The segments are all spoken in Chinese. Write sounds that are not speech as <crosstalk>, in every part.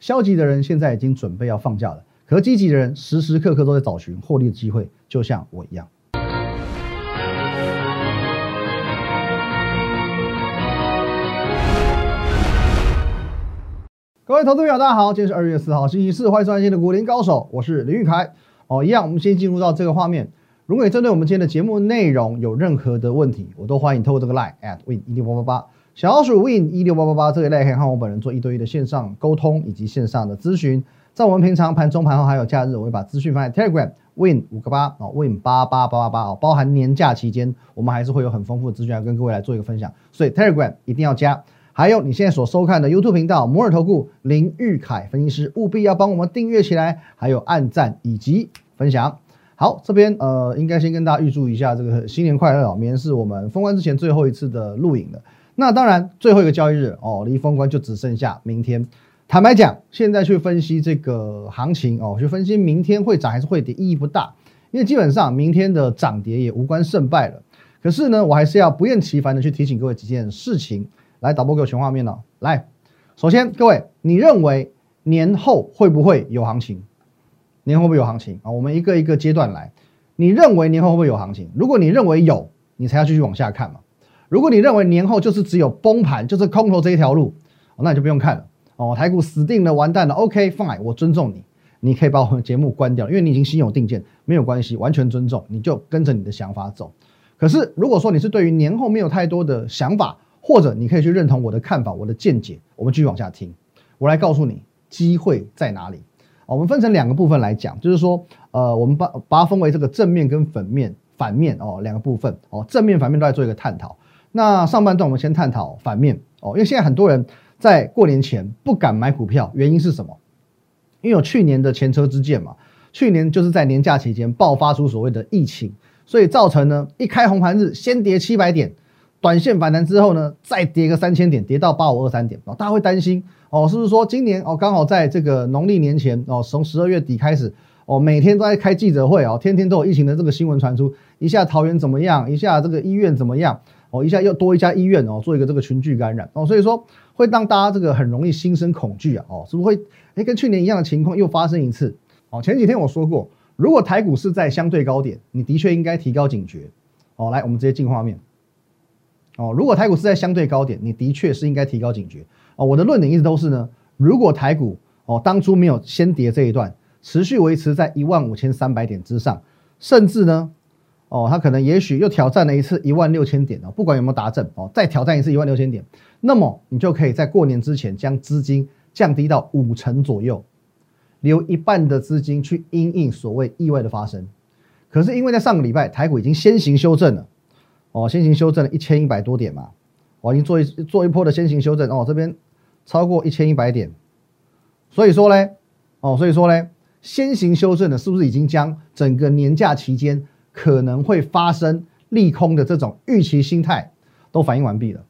消极的人现在已经准备要放假了，可积极的人时时刻刻都在找寻获利的机会，就像我一样。各位投资朋友，大家好，今天是二月四号，星期四，欢迎收看今天的股林高手，我是林玉凯。哦，一样，我们先进入到这个画面。如果你针对我们今天的节目内容有任何的问题，我都欢迎透过这个 line at win 一六八八八，小老鼠 win 一六八八八，这个 line 可以和我本人做一对一的线上沟通以及线上的咨询。在我们平常盘中、盘后还有假日，我会把资讯放在 Telegram win 五个八哦，win 八八八八八哦，包含年假期间，我们还是会有很丰富的资讯要跟各位来做一个分享，所以 Telegram 一定要加。还有你现在所收看的 YouTube 频道摩尔投顾林玉凯分析师，务必要帮我们订阅起来，还有按赞以及分享。好，这边呃，应该先跟大家预祝一下这个新年快乐哦！明天是我们封关之前最后一次的录影了。那当然，最后一个交易日哦，离封关就只剩下明天。坦白讲，现在去分析这个行情哦，去分析明天会涨还是会跌，意义不大，因为基本上明天的涨跌也无关胜败了。可是呢，我还是要不厌其烦的去提醒各位几件事情。来，导播给我全画面了。来，首先各位，你认为年后会不会有行情？年后会不会有行情啊？我们一个一个阶段来。你认为年后会不会有行情？如果你认为有，你才要继续往下看嘛。如果你认为年后就是只有崩盘，就是空头这一条路，那你就不用看了哦。台股死定了，完蛋了。OK，fine，我尊重你，你可以把我们节目关掉，因为你已经心有定见，没有关系，完全尊重，你就跟着你的想法走。可是如果说你是对于年后没有太多的想法，或者你可以去认同我的看法，我的见解，我们继续往下听，我来告诉你机会在哪里。我们分成两个部分来讲，就是说，呃，我们把把它分为这个正面跟粉面，反面哦，两个部分哦，正面反面都在做一个探讨。那上半段我们先探讨反面哦，因为现在很多人在过年前不敢买股票，原因是什么？因为有去年的前车之鉴嘛，去年就是在年假期间爆发出所谓的疫情，所以造成呢一开红盘日先跌七百点，短线反弹之后呢再跌个三千点，跌到八五二三点哦，大家会担心。哦，是不是说今年哦刚好在这个农历年前哦，从十二月底开始哦，每天都在开记者会哦，天天都有疫情的这个新闻传出，一下桃园怎么样，一下这个医院怎么样哦，一下又多一家医院哦，做一个这个群聚感染哦，所以说会让大家这个很容易心生恐惧啊哦，是不是会哎跟去年一样的情况又发生一次哦？前几天我说过，如果台股是在相对高点，你的确应该提高警觉哦。来，我们直接进画面哦，如果台股是在相对高点，你的确是应该提高警觉。哦，我的论点一直都是呢，如果台股哦当初没有先跌这一段，持续维持在一万五千三百点之上，甚至呢，哦他可能也许又挑战了一次一万六千点哦，不管有没有达阵哦，再挑战一次一万六千点，那么你就可以在过年之前将资金降低到五成左右，留一半的资金去因应所谓意外的发生。可是因为在上个礼拜台股已经先行修正了，哦先行修正了一千一百多点嘛，我已经做一做一波的先行修正哦这边。超过一千一百点，所以说呢，哦，所以说呢，先行修正的，是不是已经将整个年假期间可能会发生利空的这种预期心态都反映完毕了？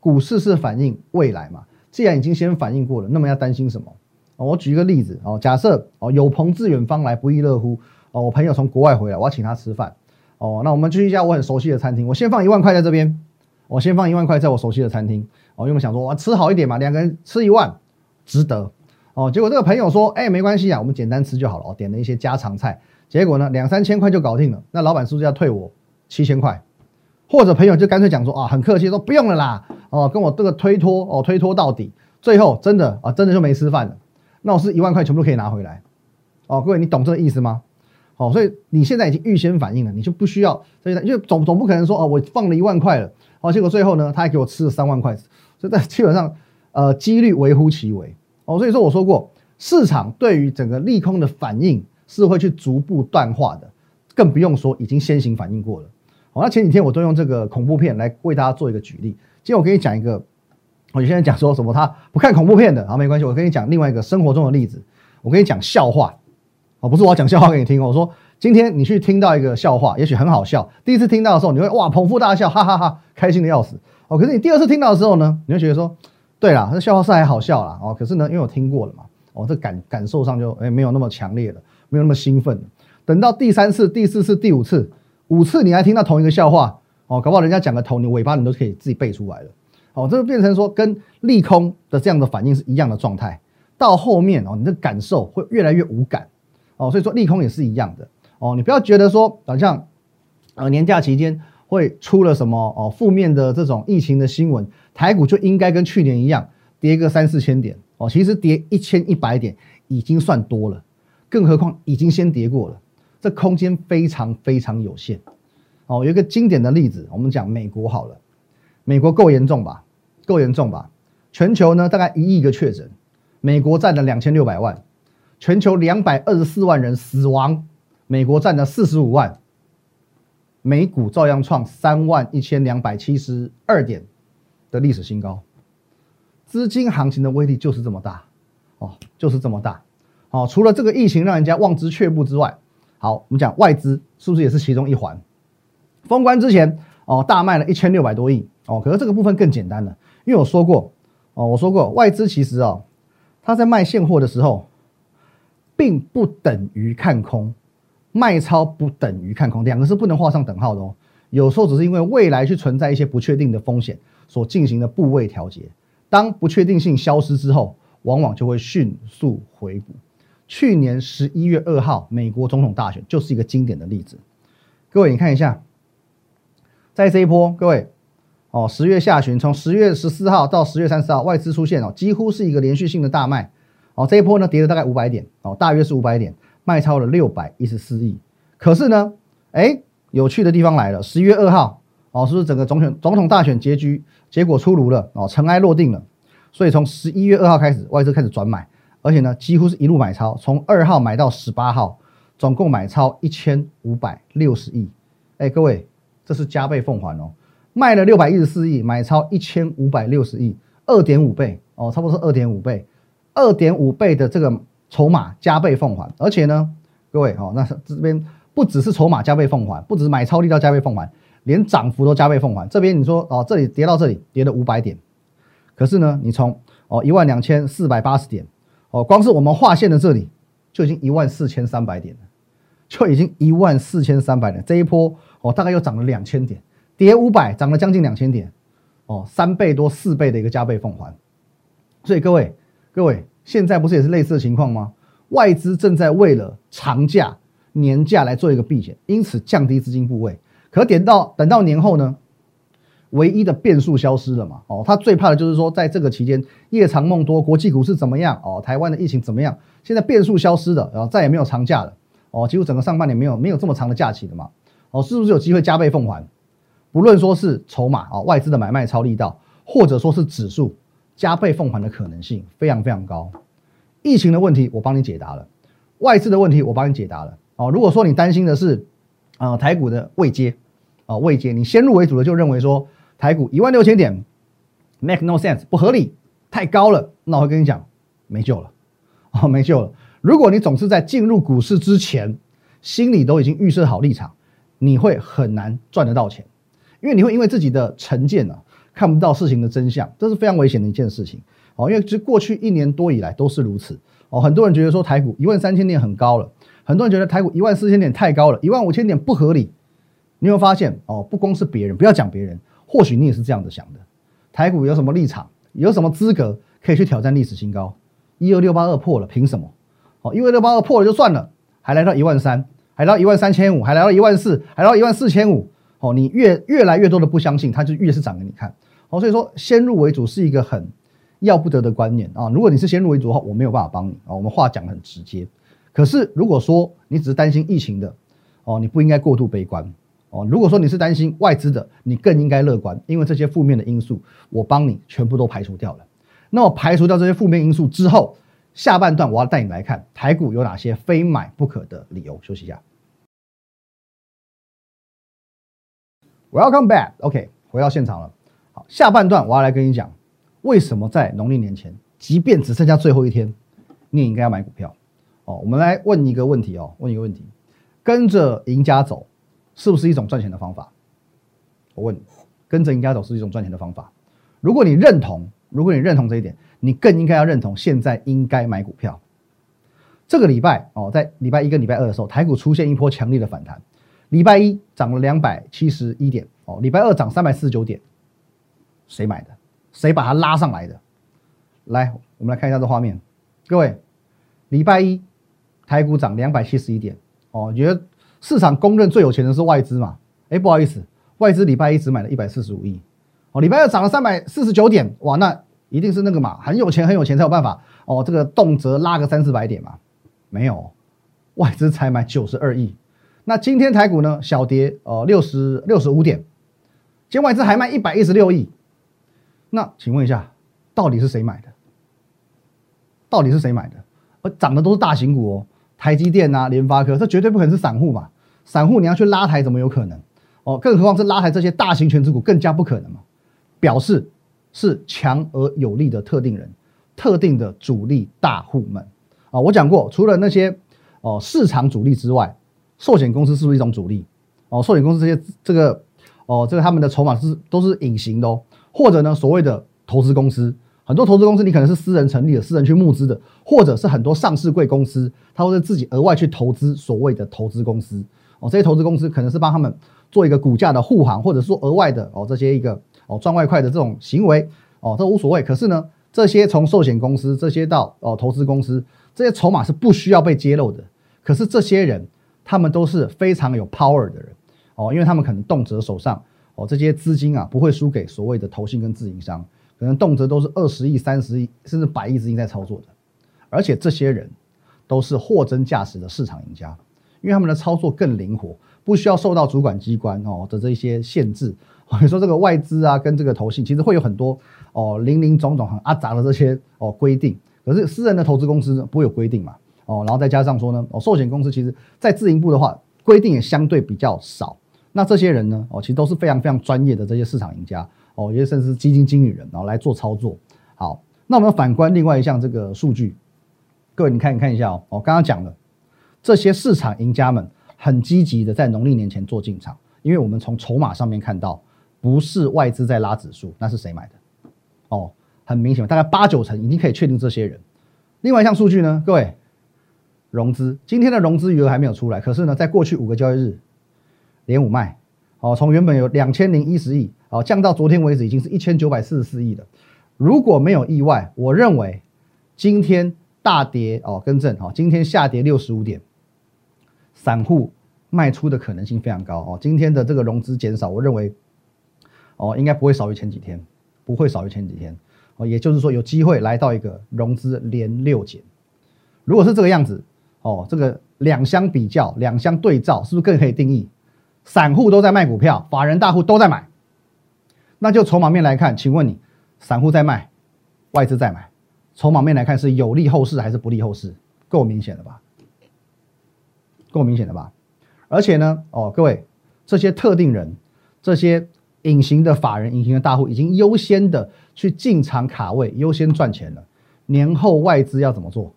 股市是反映未来嘛？既然已经先反映过了，那么要担心什么？我举一个例子哦，假设哦有朋自远方来，不亦乐乎哦，我朋友从国外回来，我要请他吃饭哦，那我们去一家我很熟悉的餐厅，我先放一万块在这边，我先放一万块在我熟悉的餐厅。哦，因为想说哇，吃好一点嘛，两个人吃一万，值得哦。结果这个朋友说，哎，没关系啊，我们简单吃就好了哦。点了一些家常菜，结果呢，两三千块就搞定了。那老板是不是要退我七千块？或者朋友就干脆讲说啊，很客气说不用了啦，哦，跟我这个推脱哦，推脱到底，最后真的啊，真的就没吃饭了。那我是一万块全部都可以拿回来哦。各位，你懂这个意思吗？好，所以你现在已经预先反应了，你就不需要，所以因为总总不可能说哦，我放了一万块了，哦，结果最后呢，他还给我吃了三万块。这在基本上，呃，几率微乎其微哦。所以说我说过，市场对于整个利空的反应是会去逐步淡化的，更不用说已经先行反应过了。好，那前几天我都用这个恐怖片来为大家做一个举例。今天我跟你讲一个，我现在讲说什么他不看恐怖片的，好没关系，我跟你讲另外一个生活中的例子。我跟你讲笑话，哦，不是我要讲笑话给你听哦。我说今天你去听到一个笑话，也许很好笑，第一次听到的时候你会哇捧腹大笑，哈哈哈，开心的要死。哦，可是你第二次听到的时候呢，你会觉得说，对啦，这笑话是还好笑啦。哦，可是呢，因为我听过了嘛，哦，这感感受上就哎没有那么强烈了，没有那么兴奋。等到第三次、第四次、第五次，五次你还听到同一个笑话，哦，搞不好人家讲个头，你尾巴你都可以自己背出来了。哦，这就变成说跟利空的这样的反应是一样的状态。到后面哦，你的感受会越来越无感哦。所以说利空也是一样的哦，你不要觉得说好像呃年假期间会出了什么哦负面的这种疫情的新闻，台股就应该跟去年一样跌个三四千点哦。其实跌一千一百点已经算多了，更何况已经先跌过了，这空间非常非常有限哦。有一个经典的例子，我们讲美国好了，美国够严重吧？够严重吧？全球呢大概一亿个确诊，美国占了两千六百万，全球两百二十四万人死亡，美国占了四十五万，美股照样创三万一千两百七十二点的历史新高，资金行情的威力就是这么大哦，就是这么大哦。除了这个疫情让人家望之却步之外，好，我们讲外资是不是也是其中一环？封关之前哦，大卖了一千六百多亿哦，可是这个部分更简单了，因为我说过哦，我说过外资其实哦，他在卖现货的时候，并不等于看空。卖超不等于看空，两个是不能画上等号的哦。有时候只是因为未来去存在一些不确定的风险所进行的部位调节，当不确定性消失之后，往往就会迅速回补。去年十一月二号美国总统大选就是一个经典的例子。各位，你看一下，在这一波，各位哦，十月下旬从十月十四号到十月三十号，外资出现哦，几乎是一个连续性的大卖哦。这一波呢，跌了大概五百点哦，大约是五百点。卖超了六百一十四亿，可是呢，哎，有趣的地方来了，十一月二号哦，是不是整个总选总统大选结局结果出炉了哦，尘埃落定了，所以从十一月二号开始，外资开始转买，而且呢，几乎是一路买超，从二号买到十八号，总共买超一千五百六十亿，哎，各位，这是加倍奉还哦，卖了六百一十四亿，买超一千五百六十亿，二点五倍哦，差不多是二点五倍，二点五倍的这个。筹码加倍奉还，而且呢，各位哦，那这边不只是筹码加倍奉还，不只是买超力道加倍奉还，连涨幅都加倍奉还。这边你说哦，这里跌到这里跌了五百点，可是呢，你从哦一万两千四百八十点哦，光是我们划线的这里就已经一万四千三百点了，就已经一万四千三百点。这一波哦，大概又涨了两千点，跌五百涨了将近两千点，哦，三倍多四倍的一个加倍奉还。所以各位各位。现在不是也是类似的情况吗？外资正在为了长假、年假来做一个避险，因此降低资金部位。可点到等到年后呢，唯一的变数消失了嘛？哦，他最怕的就是说，在这个期间夜长梦多，国际股市怎么样？哦，台湾的疫情怎么样？现在变数消失了，然后再也没有长假了。哦，几乎整个上半年没有没有这么长的假期的嘛？哦，是不是有机会加倍奉还？不论说是筹码啊，外资的买卖超力道，或者说是指数。加倍奉还的可能性非常非常高，疫情的问题我帮你解答了，外资的问题我帮你解答了哦。如果说你担心的是啊台股的未接啊未接，你先入为主的就认为说台股一万六千点 make no sense 不合理太高了，那我会跟你讲没救了 <laughs> 哦没救了。如果你总是在进入股市之前心里都已经预设好立场，你会很难赚得到钱，因为你会因为自己的成见呢。看不到事情的真相，这是非常危险的一件事情哦。因为其实过去一年多以来都是如此哦。很多人觉得说台股一万三千点很高了，很多人觉得台股一万四千点太高了，一万五千点不合理。你有发现哦？不光是别人，不要讲别人，或许你也是这样子想的。台股有什么立场？有什么资格可以去挑战历史新高？一二六八二破了，凭什么？哦，一二六八二破了就算了，还来到一万三，还到一万三千五，还来到一万四，还到一万四千五。哦，你越越来越多的不相信，它就越是涨给你看。哦，所以说先入为主是一个很要不得的观念啊。如果你是先入为主的话，我没有办法帮你啊。我们话讲的很直接。可是如果说你只是担心疫情的，哦，你不应该过度悲观哦。如果说你是担心外资的，你更应该乐观，因为这些负面的因素，我帮你全部都排除掉了。那我排除掉这些负面因素之后，下半段我要带你来看台股有哪些非买不可的理由。休息一下。Welcome back. OK，回到现场了。好，下半段我要来跟你讲，为什么在农历年前，即便只剩下最后一天，你也应该要买股票。哦，我们来问一个问题哦，问一个问题：跟着赢家走，是不是一种赚钱的方法？我问你，跟着赢家走是一种赚钱的方法？如果你认同，如果你认同这一点，你更应该要认同现在应该买股票。这个礼拜哦，在礼拜一跟礼拜二的时候，台股出现一波强烈的反弹。礼拜一涨了两百七十一点哦，礼拜二涨三百四十九点，谁买的？谁把它拉上来的？来，我们来看一下这画面，各位，礼拜一台股涨两百七十一点哦，觉得市场公认最有钱的是外资嘛？哎，不好意思，外资礼拜一只买了一百四十五亿哦，礼拜二涨了三百四十九点，哇，那一定是那个嘛，很有钱很有钱才有办法哦，这个动辄拉个三四百点嘛，没有，外资才买九十二亿。那今天台股呢，小跌哦六十六十五点，今天外资还卖一百一十六亿。那请问一下，到底是谁买的？到底是谁买的？而涨的都是大型股哦，台积电啊、联发科，这绝对不可能是散户嘛？散户你要去拉抬，怎么有可能？哦，更何况是拉抬这些大型全值股，更加不可能嘛？表示是强而有力的特定人、特定的主力大户们啊！我讲过，除了那些哦市场主力之外，寿险公司是不是一种主力？哦，寿险公司这些这个哦，这个他们的筹码是都是隐形的哦。或者呢，所谓的投资公司，很多投资公司你可能是私人成立的，私人去募资的，或者是很多上市贵公司，他会自己额外去投资所谓的投资公司哦。这些投资公司可能是帮他们做一个股价的护航，或者说额外的哦这些一个哦赚外快的这种行为哦，这无所谓。可是呢，这些从寿险公司这些到哦投资公司，这些筹码是不需要被揭露的。可是这些人他们都是非常有 power 的人哦，因为他们可能动辄手上。哦，这些资金啊，不会输给所谓的投信跟自营商，可能动辄都是二十亿、三十亿，甚至百亿资金在操作的。而且这些人都是货真价实的市场赢家，因为他们的操作更灵活，不需要受到主管机关哦的这些限制。<laughs> 你说这个外资啊，跟这个投信其实会有很多哦零零总总很阿杂的这些哦规定，可是私人的投资公司不会有规定嘛？哦，然后再加上说呢，哦寿险公司其实在自营部的话，规定也相对比较少。那这些人呢？哦，其实都是非常非常专业的这些市场赢家哦，有些甚至是基金经理人，然后来做操作。好，那我们反观另外一项这个数据，各位你看，你看一下哦。我刚刚讲了，这些市场赢家们很积极的在农历年前做进场，因为我们从筹码上面看到，不是外资在拉指数，那是谁买的？哦，很明显，大概八九成已经可以确定这些人。另外一项数据呢，各位，融资今天的融资余额还没有出来，可是呢，在过去五个交易日。连五卖，哦，从原本有两千零一十亿，哦，降到昨天为止已经是一千九百四十四亿了。如果没有意外，我认为今天大跌，哦，更正，哦，今天下跌六十五点，散户卖出的可能性非常高，哦，今天的这个融资减少，我认为，哦，应该不会少于前几天，不会少于前几天，哦，也就是说有机会来到一个融资连六减。如果是这个样子，哦，这个两相比较，两相对照，是不是更可以定义？散户都在卖股票，法人大户都在买，那就筹码面来看，请问你，散户在卖，外资在买，筹码面来看是有利后市还是不利后市？够明显了吧？够明显的吧？而且呢，哦，各位，这些特定人，这些隐形的法人、隐形的大户，已经优先的去进场卡位，优先赚钱了。年后外资要怎么做？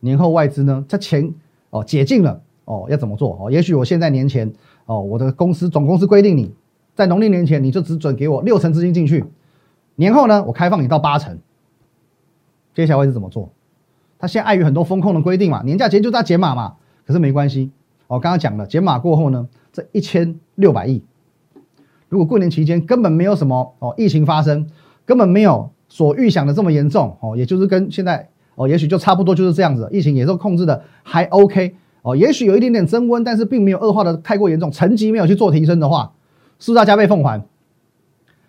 年后外资呢？这钱哦解禁了。哦，要怎么做？哦，也许我现在年前，哦，我的公司总公司规定你在农历年前你就只准给我六成资金进去，年后呢，我开放你到八成。接下来会是怎么做？他现在碍于很多风控的规定嘛，年假前就在减码嘛，可是没关系。我刚刚讲了，减码过后呢，这一千六百亿，如果过年期间根本没有什么哦疫情发生，根本没有所预想的这么严重哦，也就是跟现在哦，也许就差不多就是这样子，疫情也是控制的还 OK。哦，也许有一点点增温，但是并没有恶化的太过严重，层级没有去做提升的话，是不是要加倍奉还？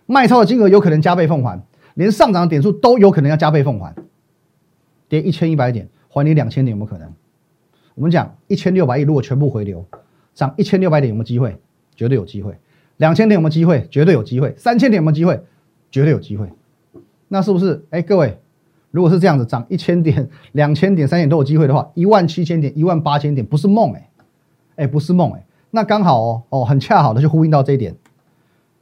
卖超的金额有可能加倍奉还，连上涨的点数都有可能要加倍奉还。跌一千一百点，还你两千点有没有可能？我们讲一千六百亿，如果全部回流，涨一千六百点有没有机会？绝对有机会。两千点有没有机会？绝对有机会。三千点有没有机会？绝对有机会。那是不是？哎，各位。如果是这样子涨一千点、两千点、三点都有机会的话，一万七千点、一万八千点不是梦哎，哎不是梦哎，那刚好哦哦很恰好的就呼应到这一点。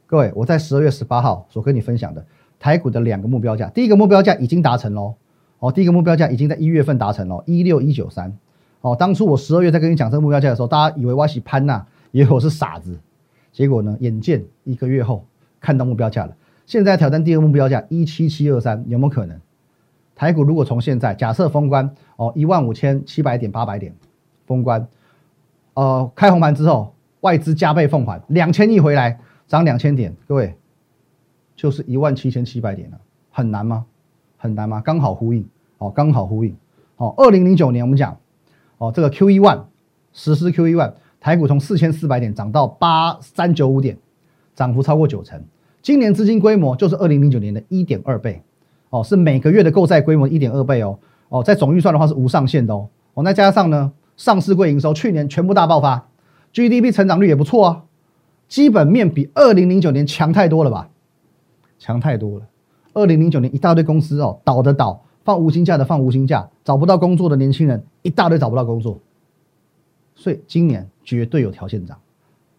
各位，我在十二月十八号所跟你分享的台股的两个目标价，第一个目标价已经达成喽，哦第一个目标价已经在一月份达成了一六一九三，哦当初我十二月在跟你讲这个目标价的时候，大家以为我是潘呐，以为我是傻子，结果呢，眼见一个月后看到目标价了，现在挑战第二个目标价一七七二三，有没有可能？台股如果从现在假设封关哦一万五千七百点八百点封关，呃开红盘之后外资加倍奉还两千亿回来涨两千点，各位就是一万七千七百点了，很难吗？很难吗？刚好呼应。哦，刚好呼应。哦，二零零九年我们讲，哦，这个 Q E one 实施 Q E one，台股从四千四百点涨到八三九五点，涨幅超过九成。今年资金规模就是二零零九年的一点二倍，哦，是每个月的购债规模一点二倍哦，哦，在总预算的话是无上限的哦，哦，那加上呢，上市柜营收去年全部大爆发，GDP 成长率也不错啊，基本面比二零零九年强太多了吧？强太多了。二零零九年一大堆公司哦，倒的倒，放无薪假的放无薪假，找不到工作的年轻人一大堆找不到工作，所以今年绝对有条件涨，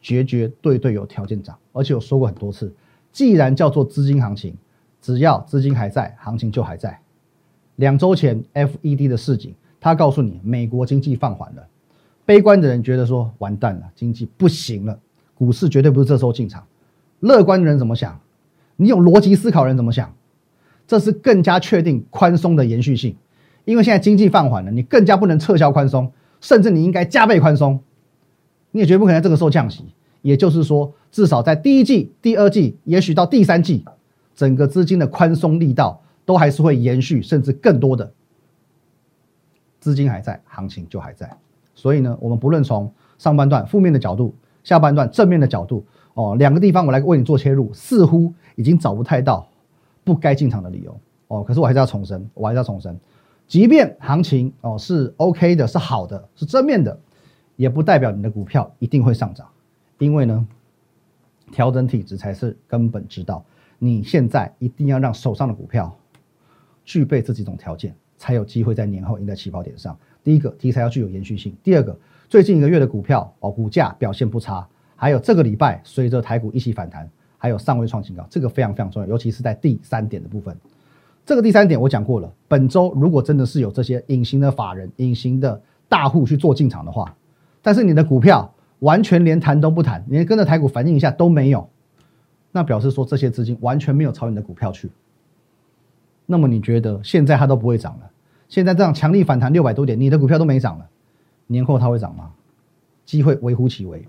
绝绝对对有条件涨，而且我说过很多次。既然叫做资金行情，只要资金还在，行情就还在。两周前，FED 的市井，他告诉你美国经济放缓了，悲观的人觉得说完蛋了，经济不行了，股市绝对不是这时候进场。乐观的人怎么想？你有逻辑思考人怎么想？这是更加确定宽松的延续性，因为现在经济放缓了，你更加不能撤销宽松，甚至你应该加倍宽松。你也绝不可能在这个时候降息。也就是说，至少在第一季、第二季，也许到第三季，整个资金的宽松力道都还是会延续，甚至更多的资金还在，行情就还在。所以呢，我们不论从上半段负面的角度，下半段正面的角度，哦，两个地方我来为你做切入，似乎已经找不太到不该进场的理由哦。可是我还是要重申，我还是要重申，即便行情哦是 OK 的，是好的，是正面的，也不代表你的股票一定会上涨。因为呢，调整体质才是根本之道。你现在一定要让手上的股票具备这几种条件，才有机会在年后赢在起跑点上。第一个，题材要具有延续性；第二个，最近一个月的股票哦，股价表现不差；还有这个礼拜随着台股一起反弹，还有尚未创新高，这个非常非常重要，尤其是在第三点的部分。这个第三点我讲过了，本周如果真的是有这些隐形的法人、隐形的大户去做进场的话，但是你的股票。完全连谈都不谈，连跟着台股反应一下都没有，那表示说这些资金完全没有朝你的股票去。那么你觉得现在它都不会涨了？现在这样强力反弹六百多点，你的股票都没涨了，年后它会涨吗？机会微乎其微，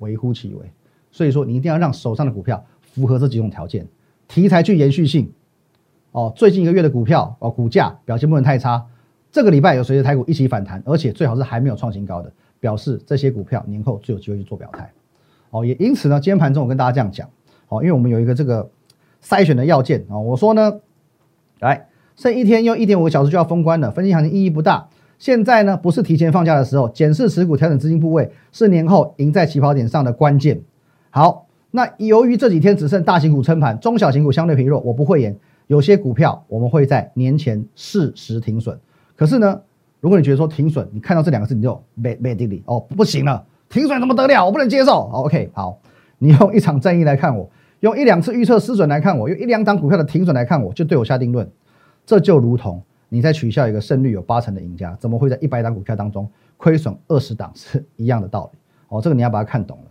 微乎其微。所以说你一定要让手上的股票符合这几种条件，题材具延续性。哦，最近一个月的股票哦，股价表现不能太差。这个礼拜有随着台股一起反弹，而且最好是还没有创新高的。表示这些股票年后最有机会去做表态，哦，也因此呢，今天盘中我跟大家这样讲，哦，因为我们有一个这个筛选的要件啊，我说呢，来剩一天又一点五个小时就要封关了，分析行情意义不大。现在呢，不是提前放假的时候，检视持股、调整资金部位是年后赢在起跑点上的关键。好，那由于这几天只剩大型股撑盘，中小型股相对疲弱，我不会演，有些股票我们会在年前适时停损。可是呢？如果你觉得说停损，你看到这两个字你就没没定力哦，不行了，停损怎么得了？我不能接受。OK，好，你用一场战役来看我，用一两次预测失准来看我，用一两档股票的停损来看我，就对我下定论。这就如同你在取笑一个胜率有八成的赢家，怎么会在一百档股票当中亏损二十档是一样的道理哦。这个你要把它看懂了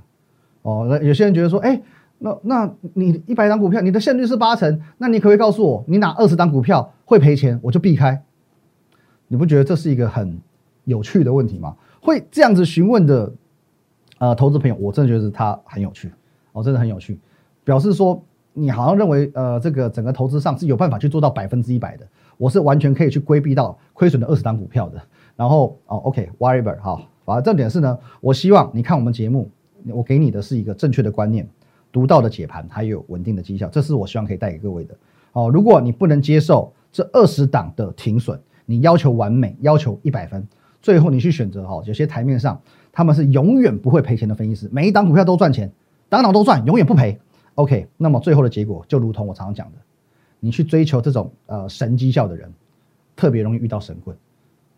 哦。那有些人觉得说，哎，那那你一百档股票你的胜率是八成，那你可不可以告诉我，你哪二十档股票会赔钱，我就避开。你不觉得这是一个很有趣的问题吗？会这样子询问的，呃，投资朋友，我真的觉得他很有趣，哦，真的很有趣，表示说你好像认为，呃，这个整个投资上是有办法去做到百分之一百的，我是完全可以去规避到亏损的二十档股票的。然后，哦，OK，whatever，好，反正重点是呢，我希望你看我们节目，我给你的是一个正确的观念、独到的解盘，还有稳定的绩效，这是我希望可以带给各位的。哦，如果你不能接受这二十档的停损，你要求完美，要求一百分，最后你去选择哈，有些台面上他们是永远不会赔钱的分析师，每一档股票都赚钱，档档都赚，永远不赔。OK，那么最后的结果就如同我常常讲的，你去追求这种呃神绩效的人，特别容易遇到神棍。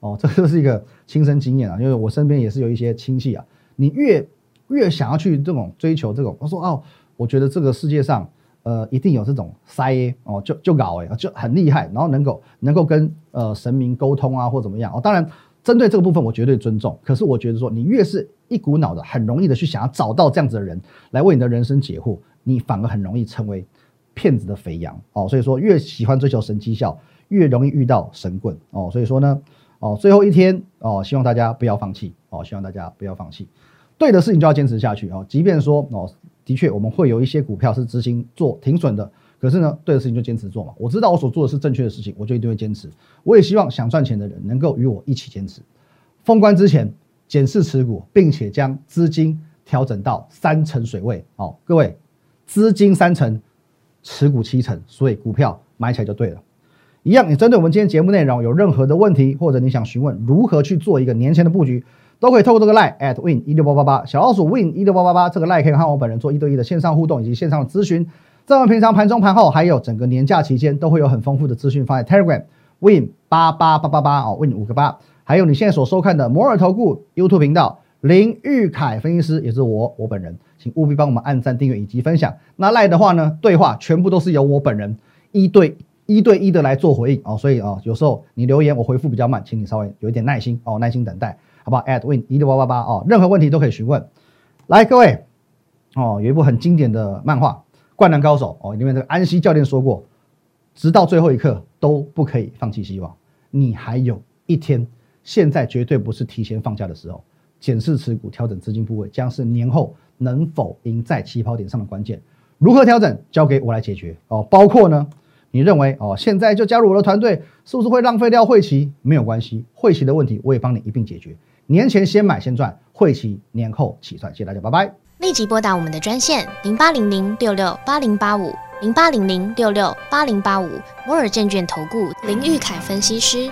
哦，这就是一个亲身经验啊，因为我身边也是有一些亲戚啊，你越越想要去这种追求这种，我说哦，我觉得这个世界上。呃，一定有这种塞哦，就就搞哎，就很厉害，然后能够能够跟呃神明沟通啊，或怎么样哦。当然，针对这个部分，我绝对尊重。可是我觉得说，你越是一股脑的，很容易的去想要找到这样子的人来为你的人生解惑，你反而很容易成为骗子的肥羊哦。所以说，越喜欢追求神绩效，越容易遇到神棍哦。所以说呢，哦，最后一天哦，希望大家不要放弃哦，希望大家不要放弃，对的事情就要坚持下去哦，即便说哦。的确，我们会有一些股票是执行做停损的，可是呢，对的事情就坚持做嘛。我知道我所做的是正确的事情，我就一定会坚持。我也希望想赚钱的人能够与我一起坚持。封关之前检视持股，并且将资金调整到三成水位。哦，各位，资金三成，持股七成，所以股票买起来就对了。一样，你针对我们今天节目内容有任何的问题，或者你想询问如何去做一个年前的布局，都可以透过这个 line at win 一六八八八小老鼠 win 一六八八八这个 line 可以和我本人做一对一的线上互动以及线上的咨询。在我们平常盘中盘后，还有整个年假期间，都会有很丰富的资讯放在 Telegram win 八八八八八哦，win 五个八。还有你现在所收看的摩尔投顾 YouTube 频道林玉凯分析师，也是我我本人，请务必帮我们按赞、订阅以及分享。那 line 的话呢，对话全部都是由我本人一对。一对一的来做回应哦，所以啊，有时候你留言我回复比较慢，请你稍微有一点耐心哦，耐心等待，好不好？at win 一六八八八哦，任何问题都可以询问。来，各位哦，有一部很经典的漫画《灌篮高手》哦，里面这个安西教练说过，直到最后一刻都不可以放弃希望。你还有一天，现在绝对不是提前放假的时候。检视持股，调整资金部位，将是年后能否赢在起跑点上的关键。如何调整，交给我来解决哦，包括呢？你认为哦，现在就加入我的团队，是不是会浪费掉会期？没有关系，会期的问题我也帮你一并解决。年前先买先赚，会期年后起算。谢谢大家，拜拜。立即拨打我们的专线零八零零六六八零八五零八零零六六八零八五摩尔证券投顾林玉凯分析师。